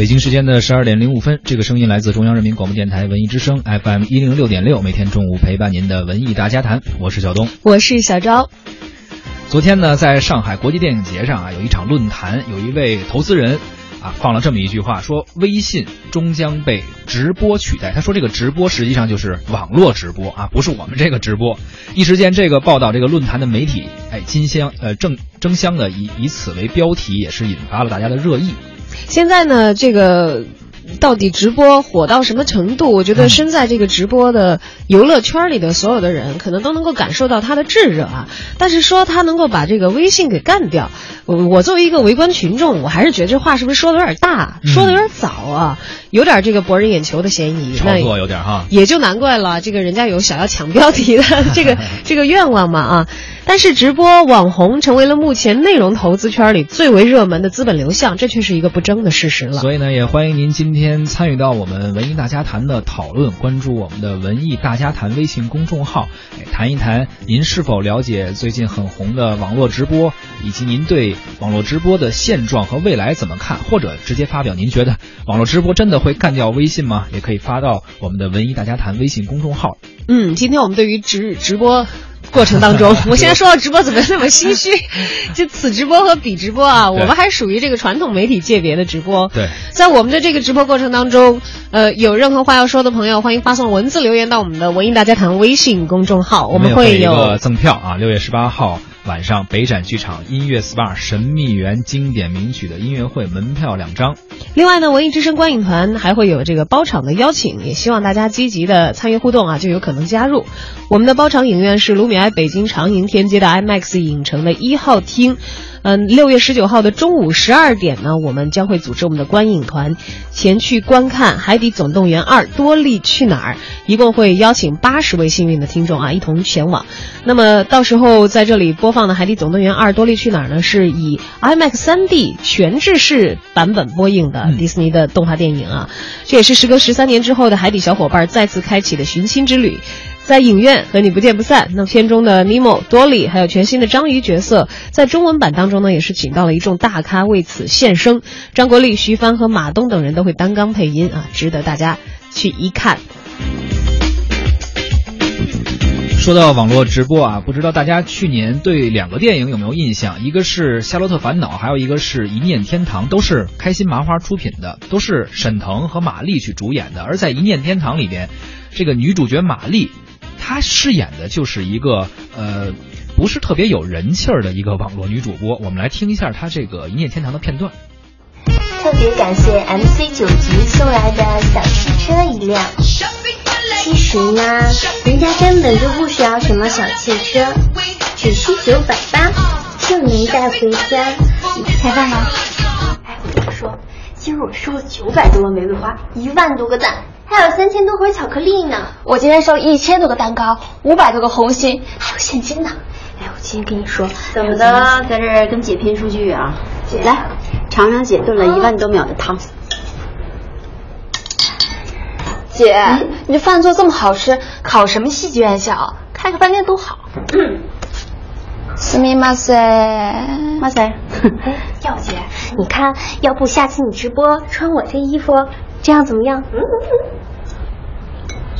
北京时间的十二点零五分，这个声音来自中央人民广播电台文艺之声 FM 一零六点六，每天中午陪伴您的文艺大家谈，我是小东，我是小昭。昨天呢，在上海国际电影节上啊，有一场论坛，有一位投资人啊放了这么一句话，说微信终将被直播取代。他说这个直播实际上就是网络直播啊，不是我们这个直播。一时间，这个报道这个论坛的媒体，哎，金相呃争争相的以以此为标题，也是引发了大家的热议。现在呢，这个到底直播火到什么程度？我觉得身在这个直播的游乐圈里的所有的人，可能都能够感受到它的炙热啊。但是说他能够把这个微信给干掉，我作为一个围观群众，我还是觉得这话是不是说的有点大，说的有点早啊，有点这个博人眼球的嫌疑。炒作有点哈，也就难怪了，这个人家有想要抢标题的这个 这个愿望嘛啊。但是直播网红成为了目前内容投资圈里最为热门的资本流向，这却是一个不争的事实了。所以呢，也欢迎您今天参与到我们文艺大家谈的讨论，关注我们的文艺大家谈微信公众号，谈一谈您是否了解最近很红的网络直播，以及您对网络直播的现状和未来怎么看，或者直接发表您觉得网络直播真的会干掉微信吗？也可以发到我们的文艺大家谈微信公众号。嗯，今天我们对于直直播。过程当中，我现在说到直播怎么那么心虚？就此直播和彼直播啊，我们还属于这个传统媒体界别的直播。对，在我们的这个直播过程当中，呃，有任何话要说的朋友，欢迎发送文字留言到我们的文艺大家谈微信公众号，我们会有赠票啊，六月十八号。晚上北展剧场音乐 SPA 神秘园经典名曲的音乐会门票两张。另外呢，文艺之声观影团还会有这个包场的邀请，也希望大家积极的参与互动啊，就有可能加入。我们的包场影院是卢米埃北京长楹天街的 IMAX 影城的一号厅。嗯，六月十九号的中午十二点呢，我们将会组织我们的观影团前去观看《海底总动员二：多利去哪儿》，一共会邀请八十位幸运的听众啊一同前往。那么到时候在这里播放的《海底总动员二：多利去哪儿》呢，是以 IMAX 3D 全制式版本播映的迪士尼的动画电影啊，这也是时隔十三年之后的海底小伙伴再次开启的寻亲之旅。在影院和你不见不散。那片中的尼莫、多里，还有全新的章鱼角色，在中文版当中呢，也是请到了一众大咖为此献声。张国立、徐帆和马东等人都会担纲配音啊，值得大家去一看。说到网络直播啊，不知道大家去年对两个电影有没有印象？一个是《夏洛特烦恼》，还有一个是《一念天堂》，都是开心麻花出品的，都是沈腾和马丽去主演的。而在《一念天堂》里边，这个女主角马丽。她饰演的就是一个呃，不是特别有人气儿的一个网络女主播。我们来听一下她这个《一念天堂》的片段。特别感谢 MC 九局送来的小汽车一辆。其实呢，人家根本就不需要什么小汽车，只需九百八就能带回家。开饭吗？哎，我跟你说，今儿我收了九百多个玫瑰花，一万多个赞。还有三千多盒巧克力呢！我今天收一千多个蛋糕，五百多个红心，还有现金呢！哎，我今天跟你说，怎么的，在这跟姐拼数据啊？姐，来尝尝姐炖了一万多秒的汤。姐，你这饭做这么好吃，考什么戏剧院校？开个饭店多好。斯密马塞，马塞。哎，耀姐，你看，要不下次你直播穿我这衣服，这样怎么样？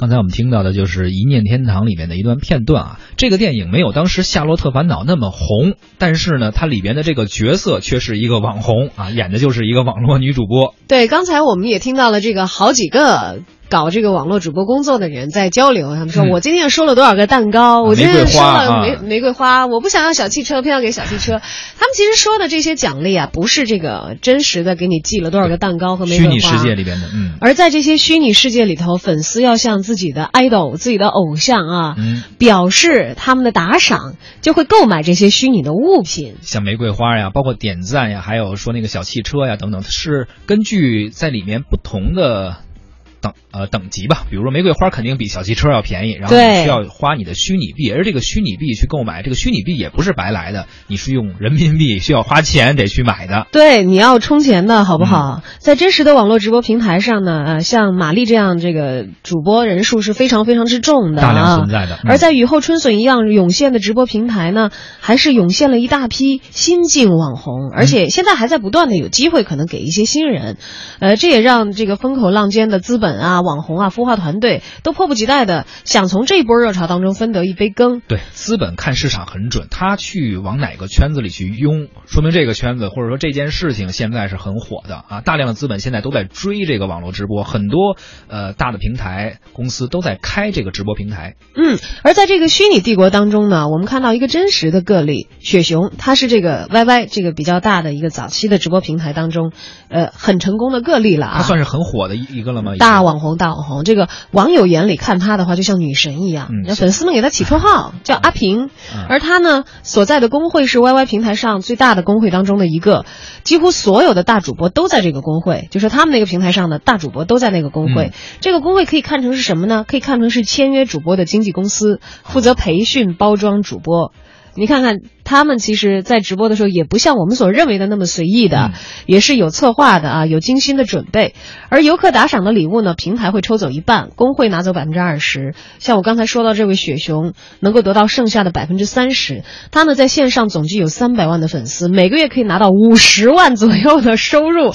刚才我们听到的就是《一念天堂》里面的一段片段啊。这个电影没有当时《夏洛特烦恼》那么红，但是呢，它里边的这个角色却是一个网红啊，演的就是一个网络女主播。对，刚才我们也听到了这个好几个。搞这个网络主播工作的人在交流，他们说嗯我今天收了多少个蛋糕，我今天收了玫啊玫瑰花，我不想要小汽车，偏要给小汽车。他们其实说的这些奖励啊，不是这个真实的给你寄了多少个蛋糕和玫瑰花。虚拟世界里边的，嗯而在这些虚拟世界里头，粉丝要向自己的 idol、自己的偶像啊，嗯，表示他们的打赏，就会购买这些虚拟的物品。像玫瑰花呀，包括点赞呀，还有说那个小汽车呀等等，是根据在里面不同的。等呃等级吧，比如说玫瑰花肯定比小汽车要便宜，然后你需要花你的虚拟币，而这个虚拟币去购买，这个虚拟币也不是白来的，你是用人民币需要花钱得去买的。对，你要充钱的好不嗯。好？在真实的网络直播平台上呢，呃，像玛丽这样这个主播人数是非常非常之重的、啊，大量存在的。嗯。而在雨后春笋一样涌现的直播平台呢，还是涌现了一大批新晋网红，而且现在还在不断的有机会可能给一些新人，呃，这也让这个风口浪尖的资本啊、网红啊、孵化团队都迫不及待的想从这一波热潮当中分得一杯羹。对，资本看市场很准，他去往哪个圈子里去拥，说明这个圈子或者说这件事情现在是很火的啊！大量的资本现在都在追这个网络直播，很多呃大的平台公司都在开这个直播平台。嗯，而在这个虚拟帝国当中呢，我们看到一个真实的个例，雪熊，它是这个 YY 这个比较大的一个早期的直播平台当中，呃，很成功的个例了啊。他算是很火的一一个了吗？已经大网红，大网红，这个网友眼里看他的话，就像女神一样，嗯那粉丝们给他起绰号叫阿平，嗯而他呢所在的工会是 YY 平台上最大的工会当中的一个，几乎所有的大主播都在这个工会，就是他们那个平台上的大主播都在那个工会。嗯这个工会可以看成是什么呢？可以看成是签约主播的经纪公司，负责培训、包装主播。你看看，他们其实，在直播的时候，也不像我们所认为的那么随意的，嗯也是有策划的啊，有精心的准备。而游客打赏的礼物呢，平台会抽走一半，工会拿走百分之二十。像我刚才说到这位雪熊，能够得到剩下的百分之三十。他呢，在线上总计有三百万的粉丝，每个月可以拿到五十万左右的收入，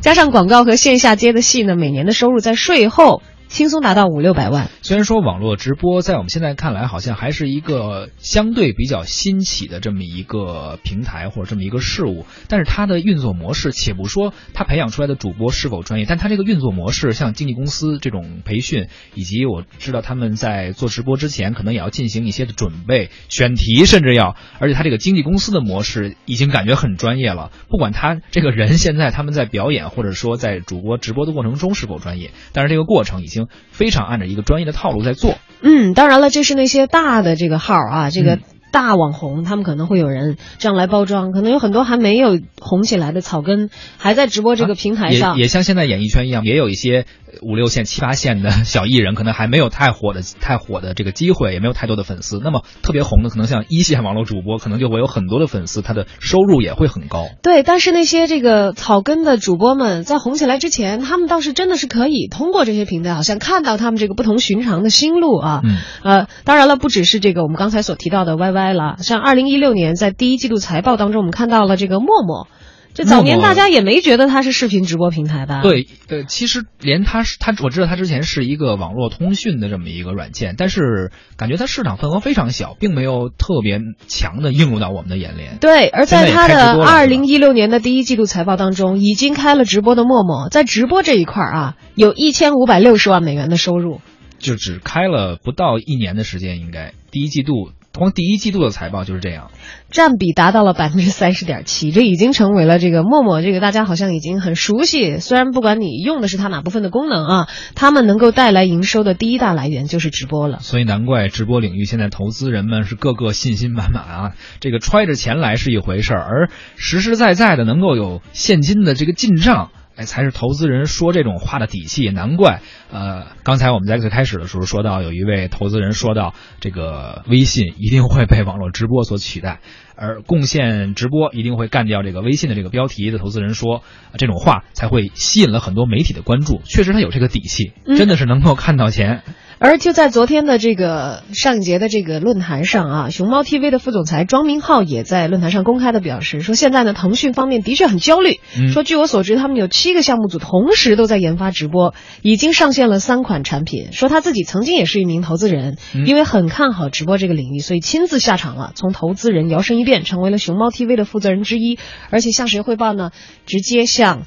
加上广告和线下接的戏呢，每年的收入在税后轻松达到五六百万。虽然说网络直播在我们现在看来好像还是一个相对比较新起的这么一个平台或者这么一个事物，但是它的运作模式，且不说它培养出来的主播是否专业，但它这个运作模式，像经纪公司这种培训，以及我知道他们在做直播之前可能也要进行一些的准备、选题，甚至要，而且他这个经纪公司的模式已经感觉很专业了。不管他这个人现在他们在表演或者说在主播直播的过程中是否专业，但是这个过程已经非常按照一个专业的套路在做。嗯，当然了，这是那些大的这个号啊，这个嗯大网红，他们可能会有人这样来包装，可能有很多还没有红起来的草根，还在直播这个平台上。也也像现在演艺圈一样，也有一些呃五六线、七八线的小艺人，可能还没有太火的、太火的这个机会，也没有太多的粉丝。那么特别红的，可能像一线网络主播，可能就会有很多的粉丝，他的收入也会很高。对，但是那些这个草根的主播们在红起来之前，他们倒是真的是可以通过这些平台，好像看到他们这个不同寻常的心路啊。嗯，呃，当然了，不只是这个我们刚才所提到的 YY 了，像二零一六年在第一季度财报当中，我们看到了这个陌陌。这早年大家也没觉得它是视频直播平台吧？。对，呃，其实连它是它，我知道它之前是一个网络通讯的这么一个软件，但是感觉它市场份额非常小，并没有特别强的映入到我们的眼帘。对，而在它的二零一六年的第一季度财报当中，已经开了直播的陌陌，在直播这一块儿啊，有一千五百六十万美元的收入。就只开了不到一年的时间，应该第一季度光第一季度的财报就是这样。占比达到了百分之三十点七，这已经成为了这个陌陌，这个大家好像已经很熟悉。虽然不管你用的是它哪部分的功能啊，他们能够带来营收的第一大来源就是直播了。所以难怪直播领域现在投资人们是个个信心满满啊！这个揣着钱来是一回事儿，而实实在在的能够有现金的这个进账。哎，才是投资人说这种话的底气。难怪，呃，刚才我们在最开始的时候说到，有一位投资人说到，这个微信一定会被网络直播所取代，而贡献直播一定会干掉这个微信的这个标题的投资人说，呃这种话才会吸引了很多媒体的关注。确实，他有这个底气，嗯真的是能够看到钱。而就在昨天的这个上一节的这个论坛上啊，熊猫 TV 的副总裁庄明浩也在论坛上公开的表示说，现在呢，腾讯方面的确很焦虑。嗯说据我所知，他们有七个项目组同时都在研发直播，已经上线了三款产品。说他自己曾经也是一名投资人，嗯因为很看好直播这个领域，所以亲自下场了，从投资人摇身一变成为了熊猫 TV 的负责人之一，而且向谁汇报呢？直接向。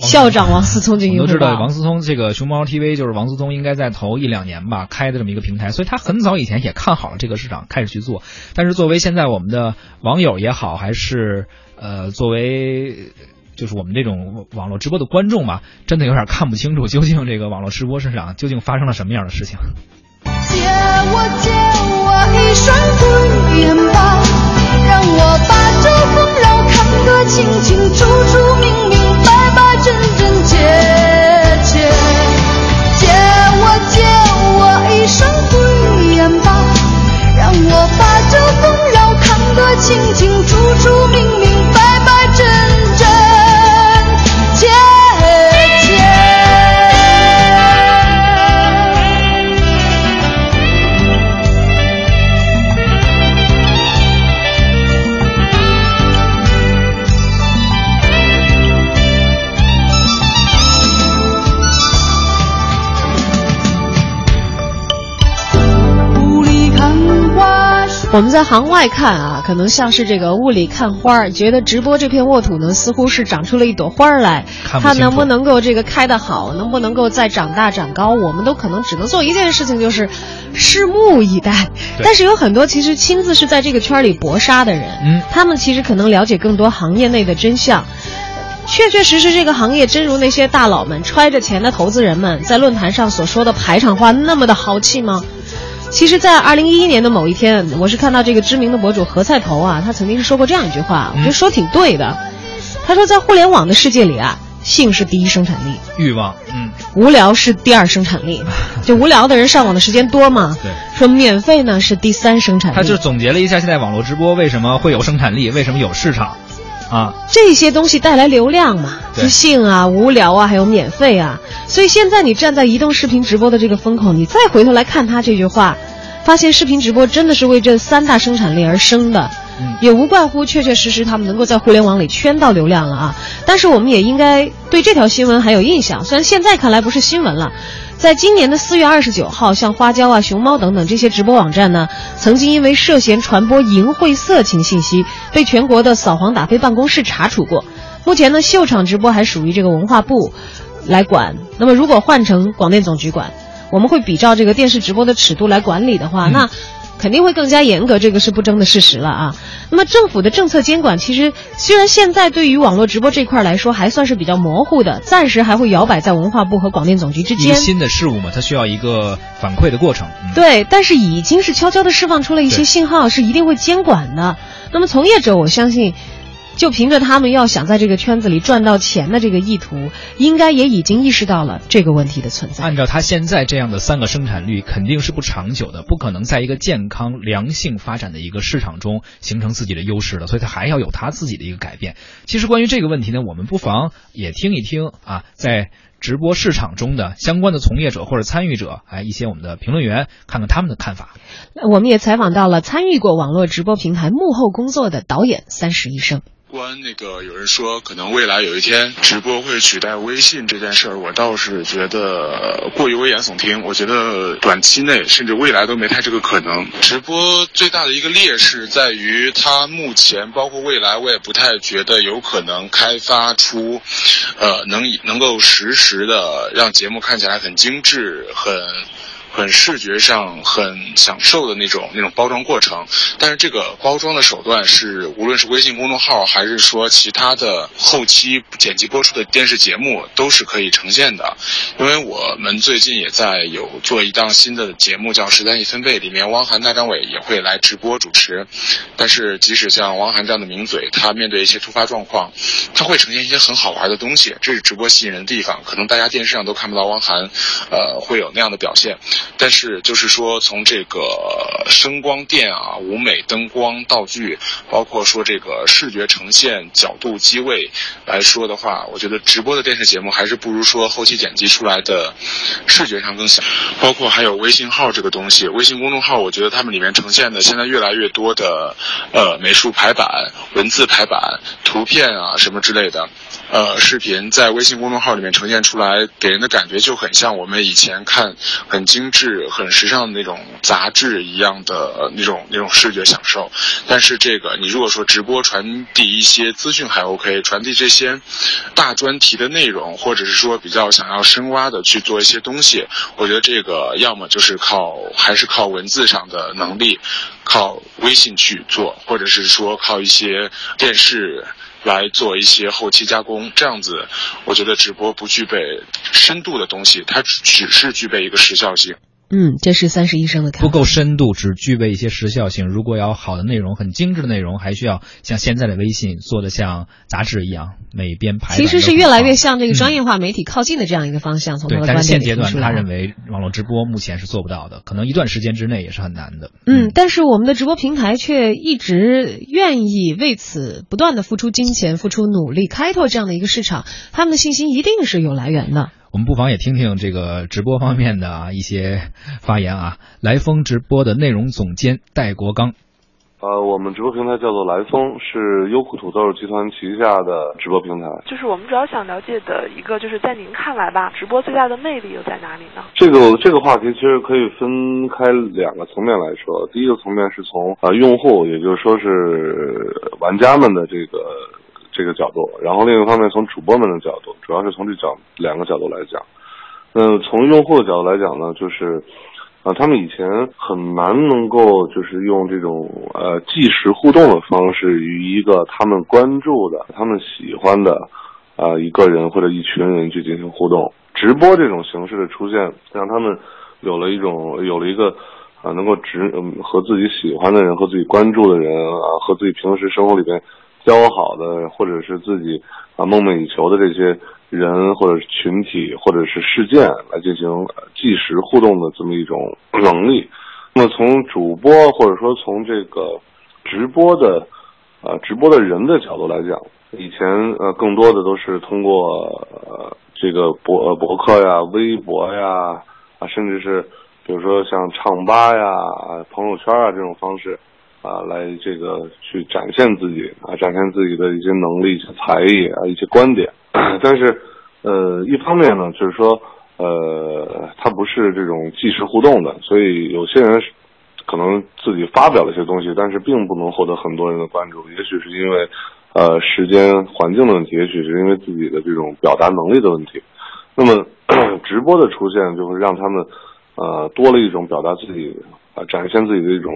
校长王思聪进行都知道王思聪这个熊猫 TV 就是王思聪应该在头一两年吧开的这么一个平台，所以他很早以前也看好了这个市场，开始去做。但是作为现在我们的网友也好，还是呃作为就是我们这种网络直播的观众吧，真的有点看不清楚究竟这个网络直播市场究竟发生了什么样的事情。借我借我一双慧眼吧，让我把酒丰饶看得我们在行外看啊，可能像是这个雾里看花儿，觉得直播这片沃土呢，似乎是长出了一朵花儿来。它能不能够这个开得好，能不能够再长大长高，我们都可能只能做一件事情，就是拭目以待。但是有很多其实亲自是在这个圈里搏杀的人，嗯，他们其实可能了解更多行业内的真相。确确实实，这个行业真如那些大佬们揣着钱的投资人们在论坛上所说的排场话那么的豪气吗？其实，在二零一一年的某一天，我是看到这个知名的博主何菜头啊，他曾经是说过这样一句话，我觉得说挺对的。他说，在互联网的世界里啊，性是第一生产力，欲望，嗯，无聊是第二生产力，就无聊的人上网的时间多嘛。对，说免费呢是第三生产力。他就总结了一下现在网络直播为什么会有生产力，为什么有市场。啊，这些东西带来流量嘛，自信啊、无聊啊，还有免费啊。所以现在你站在移动视频直播的这个风口，你再回头来看他这句话，发现视频直播真的是为这三大生产力而生的，也无怪乎确确实实他们能够在互联网里圈到流量了啊。但是我们也应该对这条新闻还有印象，虽然现在看来不是新闻了。在今年的四月二十九号，像花椒啊、熊猫等等这些直播网站呢，曾经因为涉嫌传播淫秽色情信息，被全国的扫黄打非办公室查处过。目前呢，秀场直播还属于这个文化部来管。那么，如果换成广电总局管，我们会比照这个电视直播的尺度来管理的话，那。肯定会更加严格，这个是不争的事实了啊。那么政府的政策监管，其实虽然现在对于网络直播这块来说还算是比较模糊的，暂时还会摇摆在文化部和广电总局之间。新的事物嘛，它需要一个反馈的过程。对，但是已经是悄悄的释放出了一些信号，是一定会监管的。那么从业者，我相信。就凭着他们要想在这个圈子里赚到钱的这个意图，应该也已经意识到了这个问题的存在。按照他现在这样的三个生产率，肯定是不长久的，不可能在一个健康良性发展的一个市场中形成自己的优势的，所以他还要有他自己的一个改变。其实关于这个问题呢，我们不妨也听一听啊，在直播市场中的相关的从业者或者参与者，哎，一些我们的评论员，看看他们的看法。我们也采访到了参与过网络直播平台幕后工作的导演三十一生。关那个有人说可能未来有一天直播会取代微信这件事儿，我倒是觉得过于危言耸听。我觉得短期内甚至未来都没太这个可能。直播最大的一个劣势在于它目前包括未来，我也不太觉得有可能开发出，呃，能能够实时的让节目看起来很精致很。很视觉上很享受的那种那种包装过程，但是这个包装的手段是无论是微信公众号还是说其他的后期剪辑播出的电视节目都是可以呈现的。因为我们最近也在有做一档新的节目叫《十三亿分贝》，里面汪涵、大张伟也会来直播主持。但是即使像汪涵这样的名嘴，他面对一些突发状况，他会呈现一些很好玩的东西，这是直播吸引人的地方。可能大家电视上都看不到汪涵，呃，会有那样的表现。但是，就是说，从这个声光电啊、舞美、灯光、道具，包括说这个视觉呈现、角度、机位来说的话，我觉得直播的电视节目还是不如说后期剪辑出来的视觉上更响。包括还有微信号这个东西，微信公众号，我觉得他们里面呈现的现在越来越多的呃美术排版、文字排版、图片啊什么之类的。呃视频在微信公众号里面呈现出来，给人的感觉就很像我们以前看很精致、很时尚的那种杂志一样的那种那种视觉享受。但是这个你如果说直播传递一些资讯还 OK，传递这些大专题的内容，或者是说比较想要深挖的去做一些东西，我觉得这个要么就是靠还是靠文字上的能力，靠微信去做，或者是说靠一些电视来做一些后期加工，这样子，我觉得直播不具备深度的东西，它只是具备一个时效性。嗯，这是三十医生的看法。不够深度，只具备一些时效性。如果要好的内容，很精致的内容，还需要像现在的微信做的像杂志一样，每编排。其实是越来越向这个专业化媒体靠近的这样一个方向。从对，但是现阶段他认为网络直播目前是做不到的，可能一段时间之内也是很难的。嗯，但是我们的直播平台却一直愿意为此不断的付出金钱、付出努力，开拓这样的一个市场。他们的信心一定是有来源的。我们不妨也听听这个直播方面的啊一些发言啊。来风直播的内容总监戴国刚。呃，我们直播平台叫做来风，是优酷土豆集团旗下的直播平台。就是我们主要想了解的一个，就是在您看来吧，直播最大的魅力又在哪里呢？这个这个话题其实可以分开两个层面来说。第一个层面是从呃用户，也就是说是玩家们的这个这个角度，然后另一方面从主播们的角度，主要是从这角两个角度来讲。那从用户的角度来讲呢，就是。啊，他们以前很难能够就是用这种呃即时互动的方式与一个他们关注的、他们喜欢的啊、一个人或者一群人去进行互动。直播这种形式的出现，让他们有了一种有了一个啊能够直嗯和自己喜欢的人和自己关注的人啊和自己平时生活里边交好的或者是自己啊梦寐以求的这些人或者是群体或者是事件来进行即时互动的这么一种能力。那么从主播或者说从这个直播的呃直播的人的角度来讲，以前呃更多的都是通过呃这个博博客呀、微博呀啊，甚至是比如说像唱吧呀、朋友圈啊这种方式啊，来这个去展现自己啊，展现自己的一些能力、一些才艺啊、一些观点。但是呃，一方面呢，就是说呃，它不是这种即时互动的，所以有些人可能自己发表了一些东西，但是并不能获得很多人的关注。也许是因为呃时间环境的问题，也许是因为自己的这种表达能力的问题。那么 直播的出现，就会让他们呃多了一种表达自己啊、展现自己的一种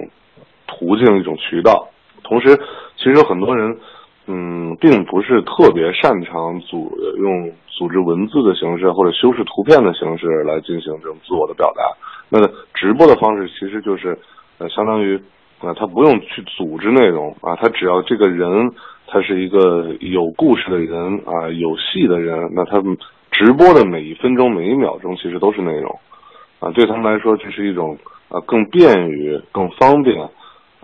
途径、一种渠道。同时，其实有很多人嗯，并不是特别擅长组用组织文字的形式或者修饰图片的形式来进行这种自我的表达。那直播的方式其实就是，呃，相当于，呃，他不用去组织内容啊，他只要这个人他是一个有故事的人啊，有戏的人，那他直播的每一分钟每一秒钟其实都是内容，啊，对他们来说这是一种啊更便于、更方便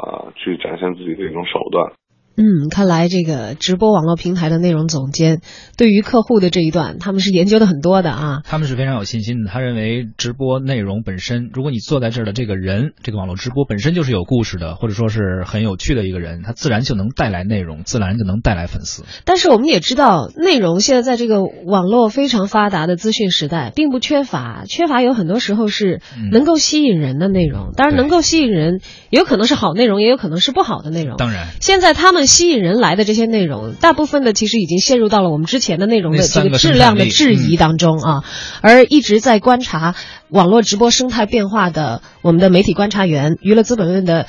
啊去展现自己的一种手段。嗯，看来这个直播网络平台的内容总监对于客户的这一段，他们是研究的很多的啊。他们是非常有信心的。他认为直播内容本身，如果你坐在这儿的这个人，这个网络直播本身就是有故事的，或者说是很有趣的一个人，他自然就能带来内容，自然就能带来粉丝。但是我们也知道，内容现在在这个网络非常发达的资讯时代，并不缺乏，缺乏有很多时候是能够吸引人的内容。当然，能够吸引人，有可能是好内容，也有可能是不好的内容。当然，现在他们吸引人来的这些内容，大部分的其实已经陷入到了我们之前的内容的这个质量的质疑当中啊。而一直在观察网络直播生态变化的我们的媒体观察员、娱乐资本论的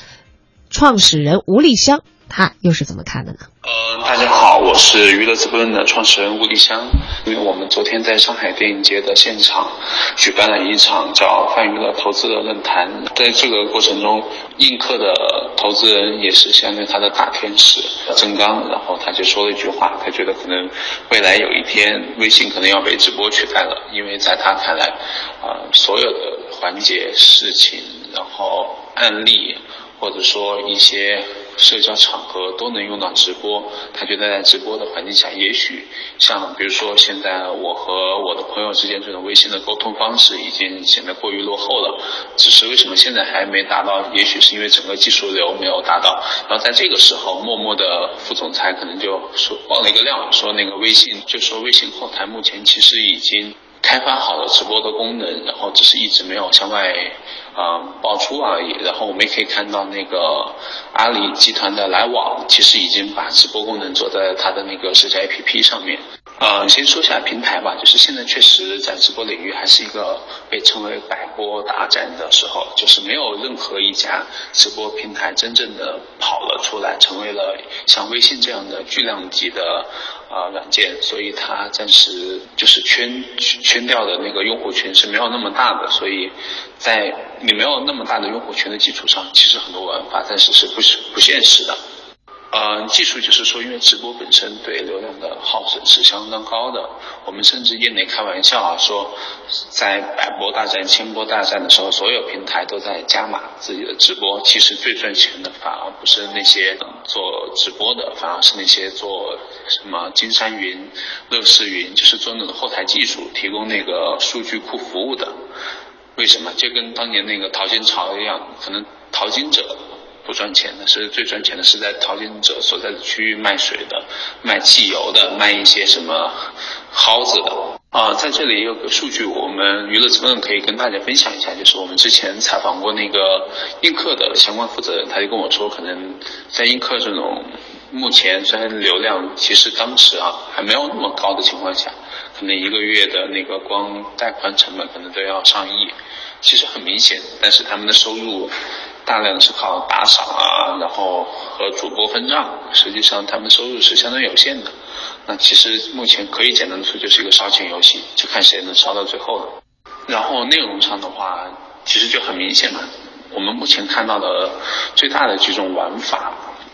创始人吴立香，他又是怎么看的呢？呃，大家好，我是娱乐资本论的创始人吴立香。因为我们昨天在上海电影节的现场举办了一场叫“泛娱乐投资的论坛”，在这个过程中，映客的投资人也是相当于他的大天使郑刚，然后他就说了一句话，他觉得可能未来有一天微信可能要被直播取代了，因为在他看来，啊、呃，所有的环节、事情，然后案例。或者说一些社交场合都能用到直播。他觉得在直播的环境下，也许像比如说现在我和我的朋友之间这种微信的沟通方式已经显得过于落后了。只是为什么现在还没达到？也许是因为整个技术流没有达到。然后在这个时候，默默的副总裁可能就说报了一个料，说那个微信就说微信后台目前其实已经。开发好了直播的功能，然后只是一直没有向外啊爆出而已。然后我们也可以看到，那个阿里集团的来往其实已经把直播功能做在它的那个社交 APP 上面。呃，先说一下平台吧，就是现在确实在直播领域还是一个被称为百播大战的时候，就是没有任何一家直播平台真正的跑了出来，成为了像微信这样的巨量级的啊软件，所以它暂时就是圈圈掉的那个用户群是没有那么大的，所以在你没有那么大的用户群的基础上，其实很多玩法暂时是不是不现实的。呃，技术就是说，因为直播本身对流量的耗损是相当高的。我们甚至业内开玩笑啊，说在百播大战、千播大战的时候，所有平台都在加码自己的直播。其实最赚钱的反而不是那些做直播的，反而是那些做什么金山云、乐视云，就是做那种后台技术、提供那个数据库服务的。为什么？就跟当年那个淘金潮一样，可能淘金者。不赚钱的是最赚钱的是在淘金者所在的区域卖水的、卖汽油的、卖一些什么蒿子的啊。在这里有个数据，我们娱乐资本可以跟大家分享一下，就是我们之前采访过那个映客的相关负责人，他就跟我说，可能在映客这种目前虽然流量其实当时啊还没有那么高的情况下，可能一个月的那个光带宽成本可能都要上亿，其实很明显，但是他们的收入。大量是靠打赏啊，然后和主播分账，实际上他们收入是相当有限的。那其实目前可以简单的说，就是一个烧钱游戏，就看谁能烧到最后了。然后内容上的话，其实就很明显了。我们目前看到的最大的几种玩法，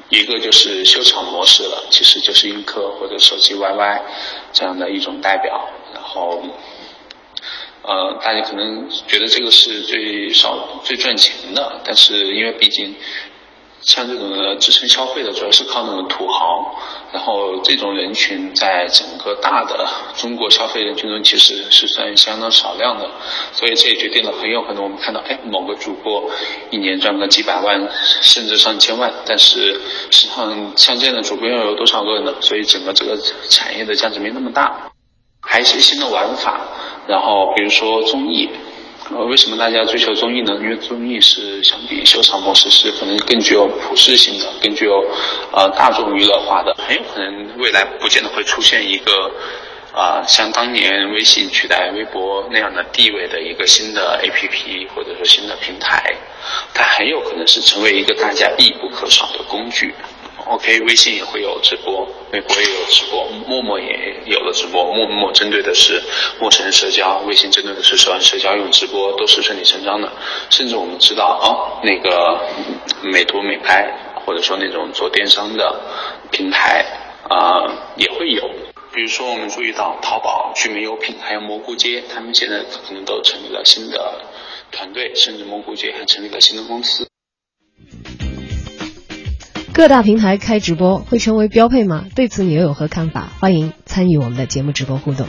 一个就是秀场模式了，其实就是映客或者手机 YY 这样的一种代表，然后。呃，大家可能觉得这个是最少最赚钱的，但是因为毕竟像这种的支撑消费的，主要是靠那种土豪，然后这种人群在整个大的中国消费人群中其实是算相当少量的，所以这也决定了很有可能我们看到，哎，某个主播一年赚个几百万甚至上千万，但是实际上像这样的主播又有多少个呢？所以整个这个产业的价值没那么大，还有一些新的玩法。然后，比如说综艺，呃，为什么大家追求综艺呢？因为综艺是相比秀场模式是可能更具有普适性的，更具有呃大众娱乐化的，很有可能未来不见得会出现一个啊像当年微信取代微博那样的地位的一个新的 APP 或者说新的平台，它很有可能是成为一个大家必不可少的工具。OK，微信也会有直播，微博也有直播，陌陌也有了直播。陌陌针对的是陌生人社交，微信针对的是熟人社交，用直播都是顺理成章的。甚至我们知道啊，那个美图美拍，或者说那种做电商的平台啊，也会有。比如说，我们注意到淘宝、聚美优品还有蘑菇街，他们现在可能都成立了新的团队，甚至蘑菇街还成立了新的公司。各大平台开直播会成为标配吗？对此你又有何看法？欢迎参与我们的节目直播互动。